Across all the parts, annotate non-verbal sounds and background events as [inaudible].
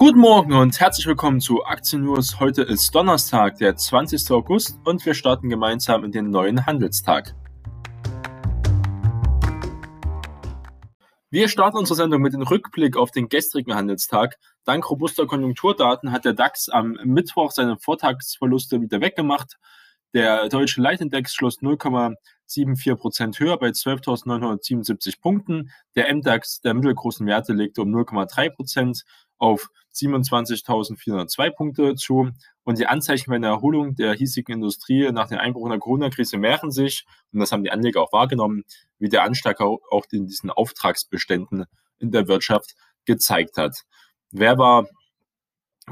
Guten Morgen und herzlich willkommen zu Aktien News. Heute ist Donnerstag, der 20. August und wir starten gemeinsam in den neuen Handelstag. Wir starten unsere Sendung mit dem Rückblick auf den gestrigen Handelstag. Dank robuster Konjunkturdaten hat der DAX am Mittwoch seine Vortagsverluste wieder weggemacht. Der deutsche Leitindex schloss 0,74 Prozent höher bei 12.977 Punkten. Der MDAX der mittelgroßen Werte legte um 0,3 Prozent auf 27.402 Punkte zu. Und die Anzeichen einer Erholung der hiesigen Industrie nach dem Einbruch in der Corona-Krise mehren sich. Und das haben die Anleger auch wahrgenommen, wie der Anstieg auch in diesen Auftragsbeständen in der Wirtschaft gezeigt hat. Wer war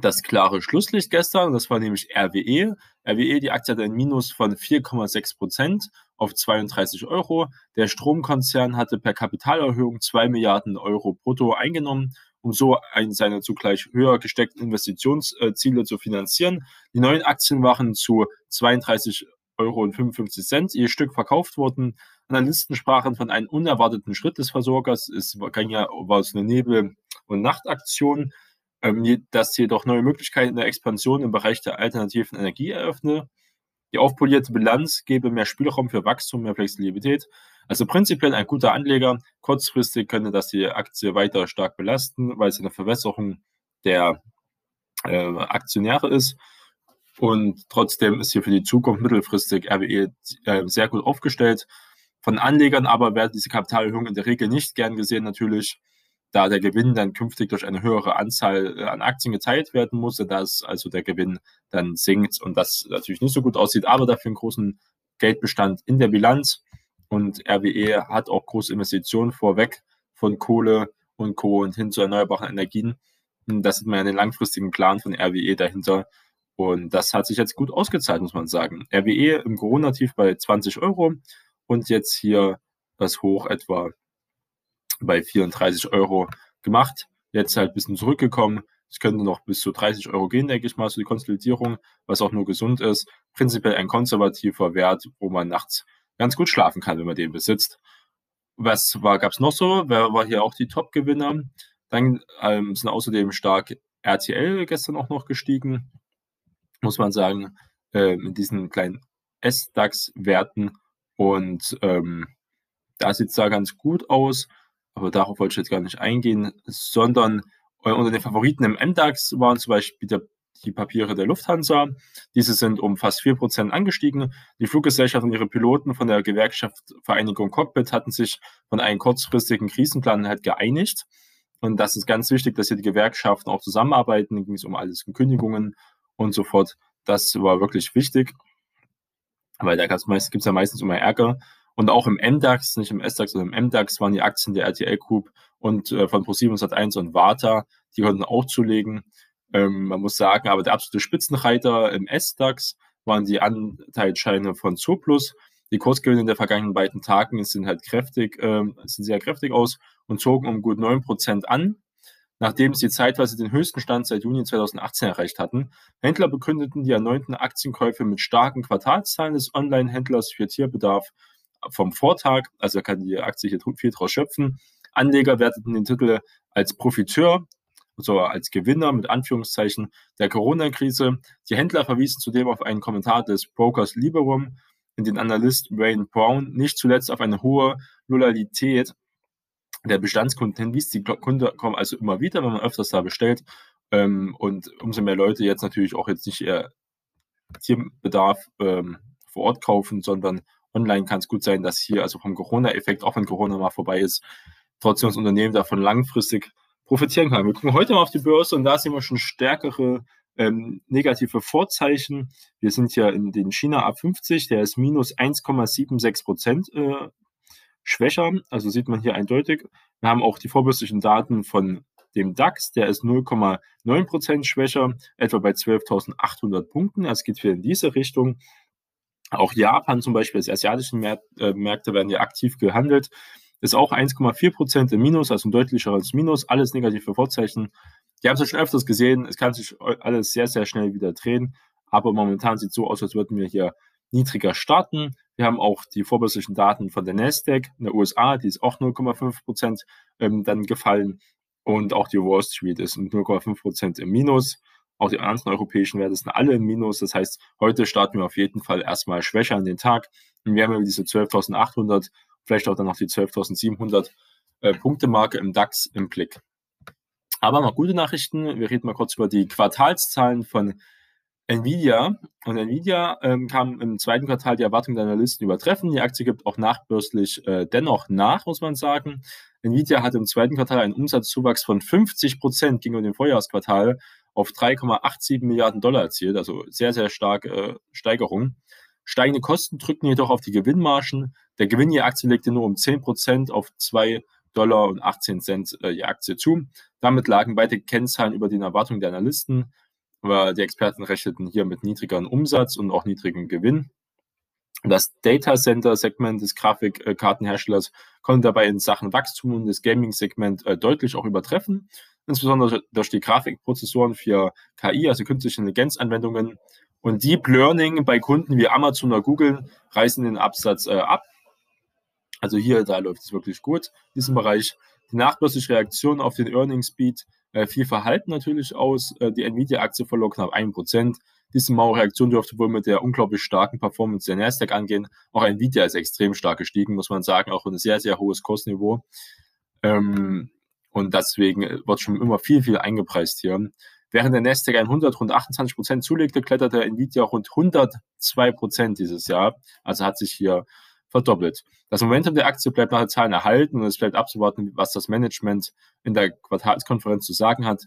das klare Schlusslicht gestern, das war nämlich RWE. RWE, die Aktie hat ein Minus von 4,6 Prozent auf 32 Euro. Der Stromkonzern hatte per Kapitalerhöhung 2 Milliarden Euro brutto eingenommen, um so ein, seine zugleich höher gesteckten Investitionsziele zu finanzieren. Die neuen Aktien waren zu 32 Euro und 55 Cent je Stück verkauft worden. Analysten sprachen von einem unerwarteten Schritt des Versorgers. Es war, ja, war es eine Nebel- und Nachtaktion ähm, das jedoch neue Möglichkeiten der Expansion im Bereich der alternativen Energie eröffne. Die aufpolierte Bilanz gebe mehr Spielraum für Wachstum, mehr Flexibilität. Also prinzipiell ein guter Anleger. Kurzfristig könnte das die Aktie weiter stark belasten, weil es eine Verwässerung der äh, Aktionäre ist. Und trotzdem ist hier für die Zukunft mittelfristig RWE äh, sehr gut aufgestellt. Von Anlegern aber werden diese Kapitalerhöhungen in der Regel nicht gern gesehen, natürlich da der Gewinn dann künftig durch eine höhere Anzahl äh, an Aktien geteilt werden muss, dass also der Gewinn dann sinkt und das natürlich nicht so gut aussieht, aber dafür einen großen Geldbestand in der Bilanz. Und RWE hat auch große Investitionen vorweg von Kohle und Co. und hin zu erneuerbaren Energien. Das sieht man ja den langfristigen Plan von RWE dahinter. Und das hat sich jetzt gut ausgezahlt, muss man sagen. RWE im Corona-Tief bei 20 Euro und jetzt hier das Hoch etwa bei 34 Euro gemacht. Jetzt halt ein bisschen zurückgekommen. Es könnte noch bis zu 30 Euro gehen, denke ich mal, so die Konsolidierung, was auch nur gesund ist. Prinzipiell ein konservativer Wert, wo man nachts ganz gut schlafen kann, wenn man den besitzt. Was gab es noch so? Wer war hier auch die Top-Gewinner? Dann ähm, sind außerdem stark RTL gestern auch noch gestiegen, muss man sagen, äh, in diesen kleinen S-DAX-Werten. Und ähm, da sieht es da ganz gut aus aber darauf wollte ich jetzt gar nicht eingehen, sondern äh, unter den Favoriten im MDAX waren zum Beispiel der, die Papiere der Lufthansa. Diese sind um fast 4% angestiegen. Die Fluggesellschaft und ihre Piloten von der Gewerkschaft Vereinigung Cockpit hatten sich von einem kurzfristigen Krisenplan halt geeinigt. Und das ist ganz wichtig, dass hier die Gewerkschaften auch zusammenarbeiten. Da ging es um alles, um Kündigungen und so fort. Das war wirklich wichtig, weil da gibt es ja meistens immer Ärger, und auch im MDAX, nicht im SDAX, sondern im MDAX waren die Aktien der RTL Group und äh, von Pro7 1 und Warta, die konnten auch zulegen. Ähm, man muss sagen, aber der absolute Spitzenreiter im SDAX waren die Anteilsscheine von Zooplus. Die Kursgewinne in der vergangenen beiden Tagen sind halt kräftig, äh, sind sehr kräftig aus und zogen um gut 9% an, nachdem sie zeitweise den höchsten Stand seit Juni 2018 erreicht hatten. Händler begründeten die erneuten Aktienkäufe mit starken Quartalszahlen des Online-Händlers für Tierbedarf vom Vortag, also kann die Aktie hier viel draus schöpfen. Anleger werteten den Titel als Profiteur, also als Gewinner mit Anführungszeichen der Corona-Krise. Die Händler verwiesen zudem auf einen Kommentar des Brokers Liberum, in den Analyst Wayne Brown nicht zuletzt auf eine hohe Loyalität der Bestandskunden hinwies. Die Kunden kommen also immer wieder, wenn man öfters da bestellt. Ähm, und umso mehr Leute jetzt natürlich auch jetzt nicht ihr Tierbedarf ähm, vor Ort kaufen, sondern online kann es gut sein, dass hier, also vom Corona-Effekt, auch wenn Corona mal vorbei ist, trotzdem das Unternehmen davon langfristig profitieren kann. Wir gucken heute mal auf die Börse und da sehen wir schon stärkere ähm, negative Vorzeichen. Wir sind hier in den China A50, der ist minus 1,76 Prozent äh, schwächer, also sieht man hier eindeutig. Wir haben auch die vorbörslichen Daten von dem DAX, der ist 0,9 Prozent schwächer, etwa bei 12.800 Punkten. Es geht hier in diese Richtung. Auch Japan zum Beispiel, die asiatischen äh, Märkte werden ja aktiv gehandelt, ist auch 1,4 Prozent im Minus, also ein deutlicheres Minus, alles negative Vorzeichen. Die haben es ja schon öfters gesehen, es kann sich alles sehr, sehr schnell wieder drehen, aber momentan sieht es so aus, als würden wir hier niedriger starten. Wir haben auch die vorbörslichen Daten von der Nasdaq in der USA, die ist auch 0,5 Prozent ähm, dann gefallen. Und auch die Wall Street ist mit 0,5 Prozent im Minus. Auch die anderen europäischen Werte sind alle im Minus. Das heißt, heute starten wir auf jeden Fall erstmal schwächer an den Tag. Und wir haben ja diese 12.800, vielleicht auch dann noch die 12.700 äh, Punkte-Marke im DAX im Blick. Aber mal gute Nachrichten. Wir reden mal kurz über die Quartalszahlen von Nvidia. Und Nvidia ähm, kam im zweiten Quartal die Erwartungen der Analysten übertreffen. Die Aktie gibt auch nachbörslich äh, dennoch nach, muss man sagen. Nvidia hat im zweiten Quartal einen Umsatzzuwachs von 50 Prozent gegenüber dem Vorjahresquartal auf 3,87 Milliarden Dollar erzielt, also sehr, sehr starke äh, Steigerung. Steigende Kosten drückten jedoch auf die Gewinnmargen. Der Gewinn je Aktie legte nur um 10 Prozent auf 2 Dollar und 18 Cent äh, je Aktie zu. Damit lagen beide Kennzahlen über den Erwartungen der Analysten, aber die Experten rechneten hier mit niedrigeren Umsatz und auch niedrigem Gewinn. Das Data Center Segment des Grafikkartenherstellers konnte dabei in Sachen Wachstum und das Gaming Segment äh, deutlich auch übertreffen, insbesondere durch die Grafikprozessoren für KI, also künstliche Intelligenzanwendungen. Und Deep Learning bei Kunden wie Amazon oder Google reißen den Absatz äh, ab. Also hier, da läuft es wirklich gut in diesem Bereich. Die nachbörsliche Reaktion auf den Earnings Beat äh, viel Verhalten natürlich aus. Äh, die Nvidia-Aktie verlor knapp 1%. Diese Mauerreaktion dürfte wohl mit der unglaublich starken Performance der Nasdaq angehen. Auch Nvidia ist extrem stark gestiegen, muss man sagen, auch ein sehr, sehr hohes Kostniveau. Ähm, und deswegen wird schon immer viel, viel eingepreist hier. Während der Nasdaq 100 rund 28 Prozent zulegte, kletterte Nvidia rund 102 Prozent dieses Jahr. Also hat sich hier verdoppelt. Das Momentum der Aktie bleibt nach den Zahlen erhalten und es bleibt abzuwarten, was das Management in der Quartalskonferenz zu sagen hat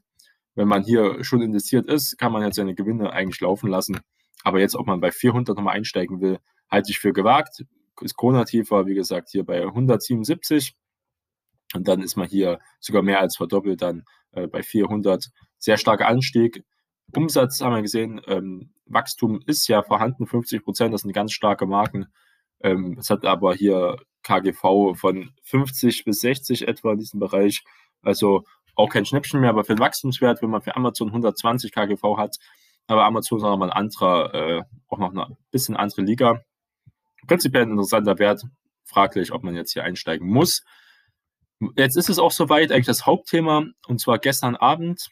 wenn man hier schon investiert ist, kann man jetzt seine Gewinne eigentlich laufen lassen. Aber jetzt, ob man bei 400 nochmal einsteigen will, halte ich für gewagt. Ist Kronatief war, wie gesagt, hier bei 177. Und dann ist man hier sogar mehr als verdoppelt, dann äh, bei 400. Sehr starker Anstieg. Umsatz haben wir gesehen, ähm, Wachstum ist ja vorhanden, 50 Prozent, das sind ganz starke Marken. Ähm, es hat aber hier KGV von 50 bis 60 etwa in diesem Bereich. Also auch kein Schnäppchen mehr, aber für den Wachstumswert, wenn man für Amazon 120 KGV hat, aber Amazon ist auch nochmal ein anderer, äh, auch noch eine bisschen andere Liga. Prinzipiell ein interessanter Wert, fraglich, ob man jetzt hier einsteigen muss. Jetzt ist es auch soweit, eigentlich das Hauptthema, und zwar gestern Abend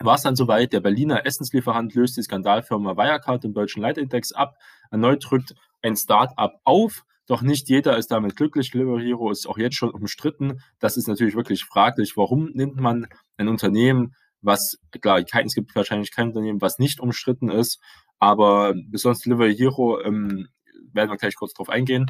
war es dann soweit, der Berliner Essenslieferant löst die Skandalfirma Wirecard im deutschen Leitindex ab. Erneut drückt ein Start-up auf, doch nicht jeder ist damit glücklich. Delivery Hero ist auch jetzt schon umstritten. Das ist natürlich wirklich fraglich. Warum nimmt man ein Unternehmen, was, klar, es gibt wahrscheinlich kein Unternehmen, was nicht umstritten ist, aber besonders Delivery Hero, ähm, werden wir gleich kurz drauf eingehen.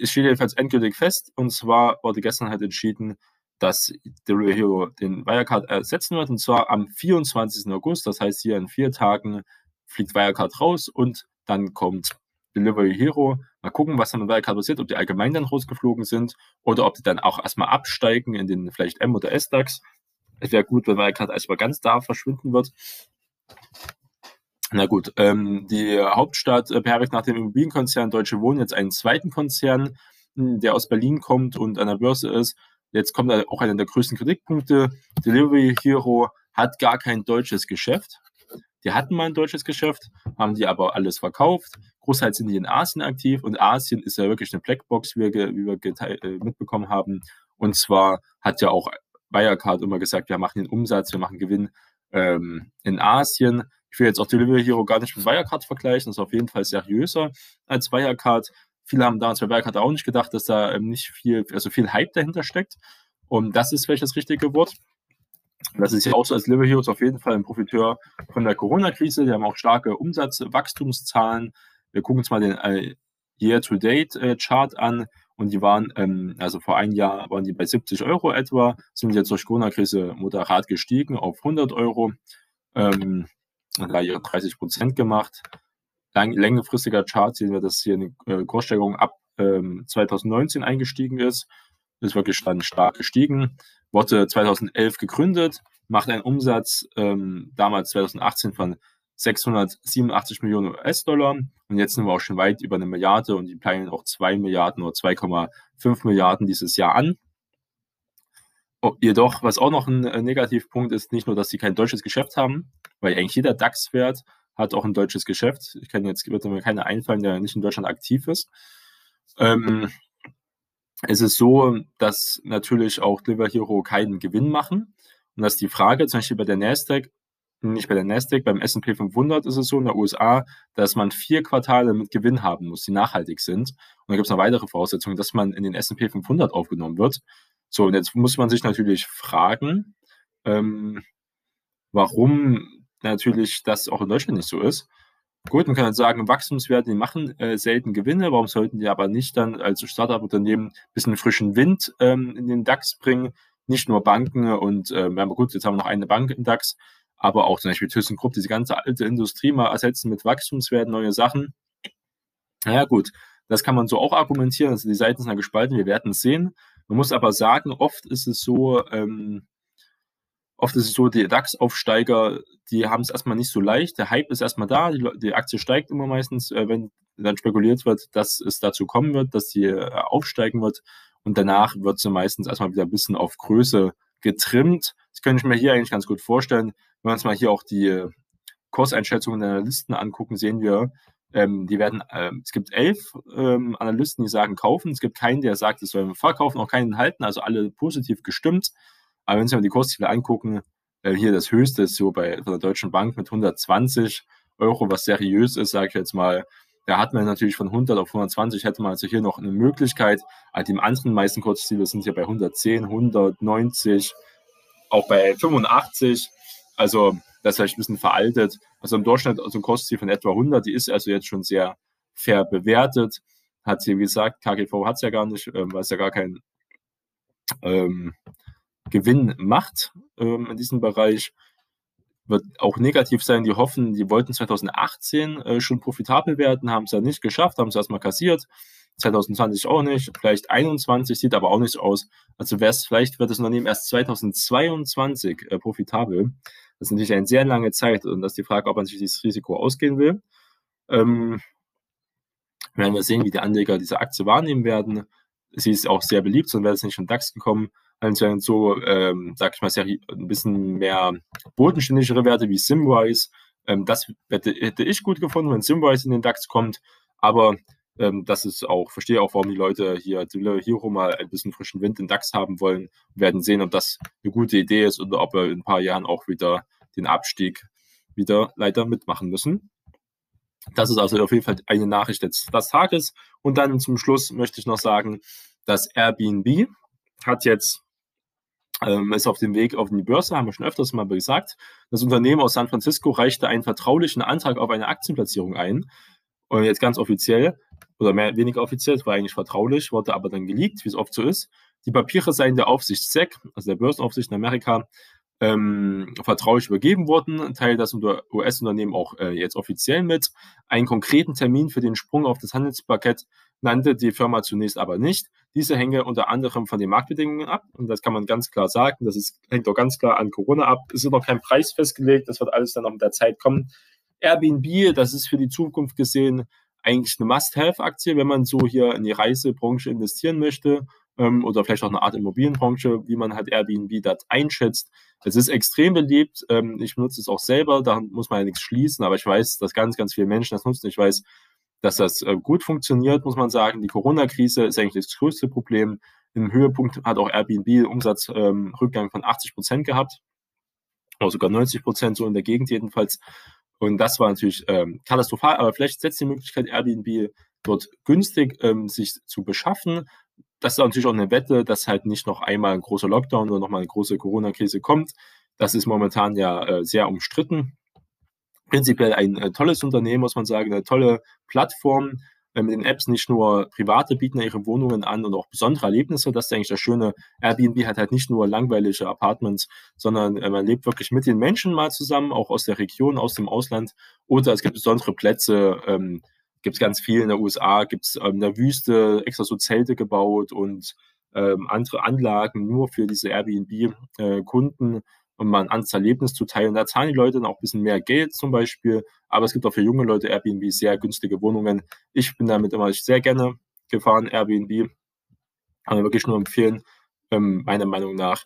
Es steht jedenfalls endgültig fest, und zwar wurde gestern halt entschieden, dass Delivery Hero den Wirecard ersetzen wird, und zwar am 24. August, das heißt hier in vier Tagen fliegt Wirecard raus und dann kommt Delivery Hero. Mal gucken, was dann mit Wirecard passiert, ob die allgemein dann rausgeflogen sind oder ob die dann auch erstmal absteigen in den vielleicht M- oder S-DAX. Es wäre gut, wenn Wirecard erstmal ganz da verschwinden wird. Na gut, ähm, die Hauptstadt äh, beherbergt nach dem Immobilienkonzern Deutsche Wohnen jetzt einen zweiten Konzern, hm, der aus Berlin kommt und an der Börse ist. Jetzt kommt auch einer der größten Kritikpunkte. Delivery Hero hat gar kein deutsches Geschäft. Die hatten mal ein deutsches Geschäft, haben die aber alles verkauft. Großteils sind die in Asien aktiv und Asien ist ja wirklich eine Blackbox, wie wir, wie wir äh, mitbekommen haben. Und zwar hat ja auch Wirecard immer gesagt, wir machen den Umsatz, wir machen Gewinn ähm, in Asien. Ich will jetzt auch Delivery Hero gar nicht mit Wirecard vergleichen, das ist auf jeden Fall seriöser als Wirecard. Viele haben damals bei Wirecard auch nicht gedacht, dass da ähm, nicht viel, also viel Hype dahinter steckt. Und das ist vielleicht das richtige Wort. Das ist ja auch so als Liver Heroes auf jeden Fall ein Profiteur von der Corona-Krise. Die haben auch starke Umsatzwachstumszahlen. Wir gucken uns mal den äh, Year-to-Date-Chart äh, an und die waren, ähm, also vor einem Jahr waren die bei 70 Euro etwa, sind jetzt durch Corona-Krise moderat gestiegen auf 100 Euro, ähm, da ihre 30 Prozent gemacht. Lang, längerfristiger Chart sehen wir, dass hier eine äh, Kurssteigerung ab ähm, 2019 eingestiegen ist. Ist wirklich dann stark gestiegen wurde 2011 gegründet, macht einen Umsatz ähm, damals 2018 von 687 Millionen US-Dollar und jetzt sind wir auch schon weit über eine Milliarde und die planen auch 2 Milliarden oder 2,5 Milliarden dieses Jahr an. Oh, jedoch, was auch noch ein äh, Negativpunkt ist, nicht nur, dass sie kein deutsches Geschäft haben, weil eigentlich jeder DAX-Wert hat auch ein deutsches Geschäft. Ich kann jetzt, wird mir keiner einfallen, der nicht in Deutschland aktiv ist. Ähm, es ist so, dass natürlich auch Deliver Hero keinen Gewinn machen. Und das ist die Frage, zum Beispiel bei der Nasdaq, nicht bei der Nasdaq, beim S&P 500 ist es so in der USA, dass man vier Quartale mit Gewinn haben muss, die nachhaltig sind. Und dann gibt es noch weitere Voraussetzungen, dass man in den S&P 500 aufgenommen wird. So, und jetzt muss man sich natürlich fragen, ähm, warum natürlich das auch in Deutschland nicht so ist. Gut, man kann jetzt sagen, Wachstumswerte, die machen äh, selten Gewinne, warum sollten die aber nicht dann als Startup-Unternehmen ein bisschen frischen Wind ähm, in den DAX bringen? Nicht nur Banken und, äh, ja, gut, jetzt haben wir noch eine Bank im DAX, aber auch zum Beispiel ThyssenKrupp, diese ganze alte Industrie mal ersetzen mit Wachstumswerten, neue Sachen. Naja, gut, das kann man so auch argumentieren, also die Seiten sind ja gespalten, wir werden es sehen. Man muss aber sagen, oft ist es so, ähm, Oft ist es so, die DAX-Aufsteiger, die haben es erstmal nicht so leicht. Der Hype ist erstmal da, die, die Aktie steigt immer meistens, äh, wenn dann spekuliert wird, dass es dazu kommen wird, dass sie äh, aufsteigen wird. Und danach wird sie meistens erstmal wieder ein bisschen auf Größe getrimmt. Das könnte ich mir hier eigentlich ganz gut vorstellen. Wenn wir uns mal hier auch die äh, Kurseinschätzungen der Analysten angucken, sehen wir, ähm, die werden, äh, es gibt elf ähm, Analysten, die sagen kaufen. Es gibt keinen, der sagt, es soll verkaufen, auch keinen halten, also alle positiv gestimmt. Aber wenn Sie mal die Kursziele angucken, äh, hier das höchste ist so bei von der Deutschen Bank mit 120 Euro, was seriös ist, sage ich jetzt mal. Da hat man natürlich von 100 auf 120 hätte man also hier noch eine Möglichkeit. Also die anderen meisten Kurzziele sind hier bei 110, 190, auch bei 85. Also das ist vielleicht ein bisschen veraltet. Also im Durchschnitt also ein Kursziel von etwa 100, die ist also jetzt schon sehr fair bewertet. Hat sie, wie gesagt, KGV hat es ja gar nicht, ähm, weil es ja gar kein ähm, Gewinn macht ähm, in diesem Bereich. Wird auch negativ sein. Die hoffen, die wollten 2018 äh, schon profitabel werden, haben es ja nicht geschafft, haben es erstmal kassiert. 2020 auch nicht, vielleicht 21 sieht aber auch nicht so aus. Also vielleicht wird das Unternehmen erst 2022 äh, profitabel. Das ist natürlich eine sehr lange Zeit und das ist die Frage, ob man sich dieses Risiko ausgehen will. Ähm, werden wir sehen, wie die Anleger diese Aktie wahrnehmen werden. Sie ist auch sehr beliebt, sonst wäre es nicht schon DAX gekommen anscheinend so, ähm, sag ich mal, Serie, ein bisschen mehr bodenständigere Werte wie Simrise. Ähm, das hätte, hätte ich gut gefunden, wenn Simrise in den DAX kommt. Aber ähm, das ist auch, verstehe auch, warum die Leute hier Hero mal ein bisschen frischen Wind in DAX haben wollen. Wir werden sehen, ob das eine gute Idee ist oder ob wir in ein paar Jahren auch wieder den Abstieg wieder leider mitmachen müssen. Das ist also auf jeden Fall eine Nachricht des, des Tages. Und dann zum Schluss möchte ich noch sagen, dass Airbnb hat jetzt ähm, ist auf dem Weg auf die Börse, haben wir schon öfters mal gesagt. Das Unternehmen aus San Francisco reichte einen vertraulichen Antrag auf eine Aktienplatzierung ein. Und jetzt ganz offiziell, oder mehr, weniger offiziell, es war eigentlich vertraulich, wurde aber dann geleakt, wie es oft so ist. Die Papiere seien der Aufsicht SEC, also der Börsenaufsicht in Amerika, ähm, vertraulich übergeben worden, teilt das US-Unternehmen auch äh, jetzt offiziell mit. Einen konkreten Termin für den Sprung auf das Handelsparkett nannte die Firma zunächst aber nicht. Diese hänge unter anderem von den Marktbedingungen ab und das kann man ganz klar sagen. Das ist, hängt auch ganz klar an Corona ab. Es ist noch kein Preis festgelegt, das wird alles dann noch mit der Zeit kommen. Airbnb, das ist für die Zukunft gesehen eigentlich eine Must-Have-Aktie, wenn man so hier in die Reisebranche investieren möchte ähm, oder vielleicht auch eine Art Immobilienbranche, wie man halt Airbnb dort einschätzt. Es ist extrem beliebt. Ähm, ich benutze es auch selber, da muss man ja nichts schließen, aber ich weiß, dass ganz, ganz viele Menschen das nutzen. Ich weiß, dass das äh, gut funktioniert, muss man sagen. Die Corona-Krise ist eigentlich das größte Problem. Im Höhepunkt hat auch Airbnb Umsatzrückgang ähm, von 80 Prozent gehabt, oder sogar 90 Prozent, so in der Gegend jedenfalls. Und das war natürlich ähm, katastrophal, aber vielleicht setzt die Möglichkeit, Airbnb dort günstig ähm, sich zu beschaffen. Das ist natürlich auch eine Wette, dass halt nicht noch einmal ein großer Lockdown oder nochmal eine große Corona-Krise kommt. Das ist momentan ja äh, sehr umstritten prinzipiell ein äh, tolles Unternehmen, muss man sagen, eine tolle Plattform mit den Apps. Nicht nur Private bieten ihre Wohnungen an und auch besondere Erlebnisse. Das ist eigentlich das Schöne. Airbnb hat halt nicht nur langweilige Apartments, sondern äh, man lebt wirklich mit den Menschen mal zusammen, auch aus der Region, aus dem Ausland. Oder es gibt besondere Plätze. Ähm, gibt es ganz viel in der USA, gibt es ähm, in der Wüste extra so Zelte gebaut und ähm, andere Anlagen nur für diese Airbnb-Kunden. Um mal ein anderes Erlebnis zu teilen. Da zahlen die Leute dann auch ein bisschen mehr Geld zum Beispiel, aber es gibt auch für junge Leute Airbnb sehr günstige Wohnungen. Ich bin damit immer sehr gerne gefahren, Airbnb. Kann wirklich nur empfehlen, ähm, meiner Meinung nach.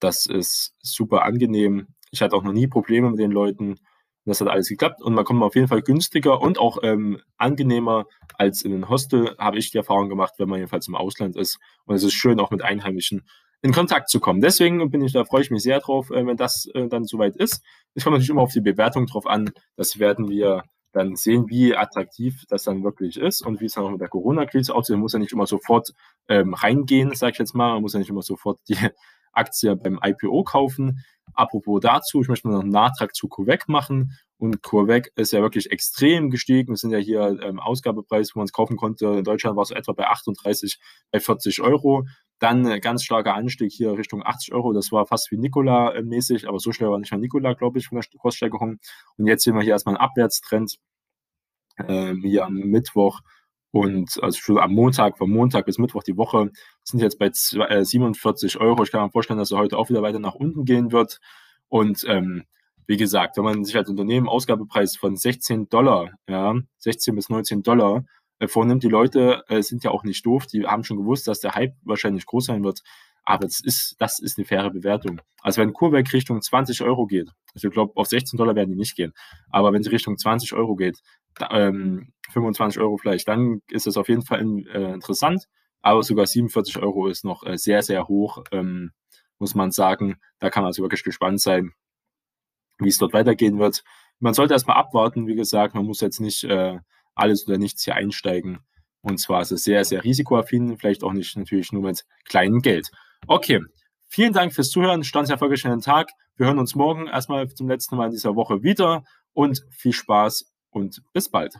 Das ist super angenehm. Ich hatte auch noch nie Probleme mit den Leuten. das hat alles geklappt und man kommt auf jeden Fall günstiger und auch ähm, angenehmer als in einem Hostel, habe ich die Erfahrung gemacht, wenn man jedenfalls im Ausland ist. Und es ist schön, auch mit Einheimischen in Kontakt zu kommen. Deswegen bin ich, da freue ich mich sehr drauf, äh, wenn das äh, dann soweit ist. Es kommt natürlich immer auf die Bewertung drauf an. Das werden wir dann sehen, wie attraktiv das dann wirklich ist und wie es dann auch mit der Corona-Krise aussieht. Man muss ja nicht immer sofort ähm, reingehen, sage ich jetzt mal. Man muss ja nicht immer sofort die [laughs] Aktie beim IPO kaufen. Apropos dazu, ich möchte noch einen Nachtrag zu CoVec machen. Und CoVec ist ja wirklich extrem gestiegen. Wir sind ja hier ähm, Ausgabepreis, wo man es kaufen konnte. In Deutschland war es etwa bei 38, bei 40 Euro. Dann äh, ganz starker Anstieg hier Richtung 80 Euro. Das war fast wie Nikola-mäßig, aber so schnell war nicht mehr Nikola, glaube ich, von der Kurssteigerung. Und jetzt sehen wir hier erstmal einen Abwärtstrend. Ähm, hier am Mittwoch und also schon am Montag, von Montag bis Mittwoch die Woche sind jetzt bei 47 äh, Euro. Ich kann mir vorstellen, dass er heute auch wieder weiter nach unten gehen wird. Und ähm, wie gesagt, wenn man sich als Unternehmen Ausgabepreis von 16 Dollar, ja, 16 bis 19 Dollar äh, vornimmt, die Leute äh, sind ja auch nicht doof, die haben schon gewusst, dass der Hype wahrscheinlich groß sein wird. Aber das ist, das ist eine faire Bewertung. Also wenn CureVac Richtung 20 Euro geht, also ich glaube, auf 16 Dollar werden die nicht gehen, aber wenn sie Richtung 20 Euro geht, ähm, 25 Euro vielleicht, dann ist das auf jeden Fall äh, interessant. Aber sogar 47 Euro ist noch äh, sehr, sehr hoch, ähm, muss man sagen. Da kann man also wirklich gespannt sein, wie es dort weitergehen wird. Man sollte erstmal abwarten, wie gesagt, man muss jetzt nicht äh, alles oder nichts hier einsteigen. Und zwar ist es sehr, sehr risikoaffin, vielleicht auch nicht natürlich nur mit kleinem Geld. Okay, vielen Dank fürs Zuhören. Stand an den Tag. Wir hören uns morgen erstmal zum letzten Mal in dieser Woche wieder und viel Spaß und bis bald.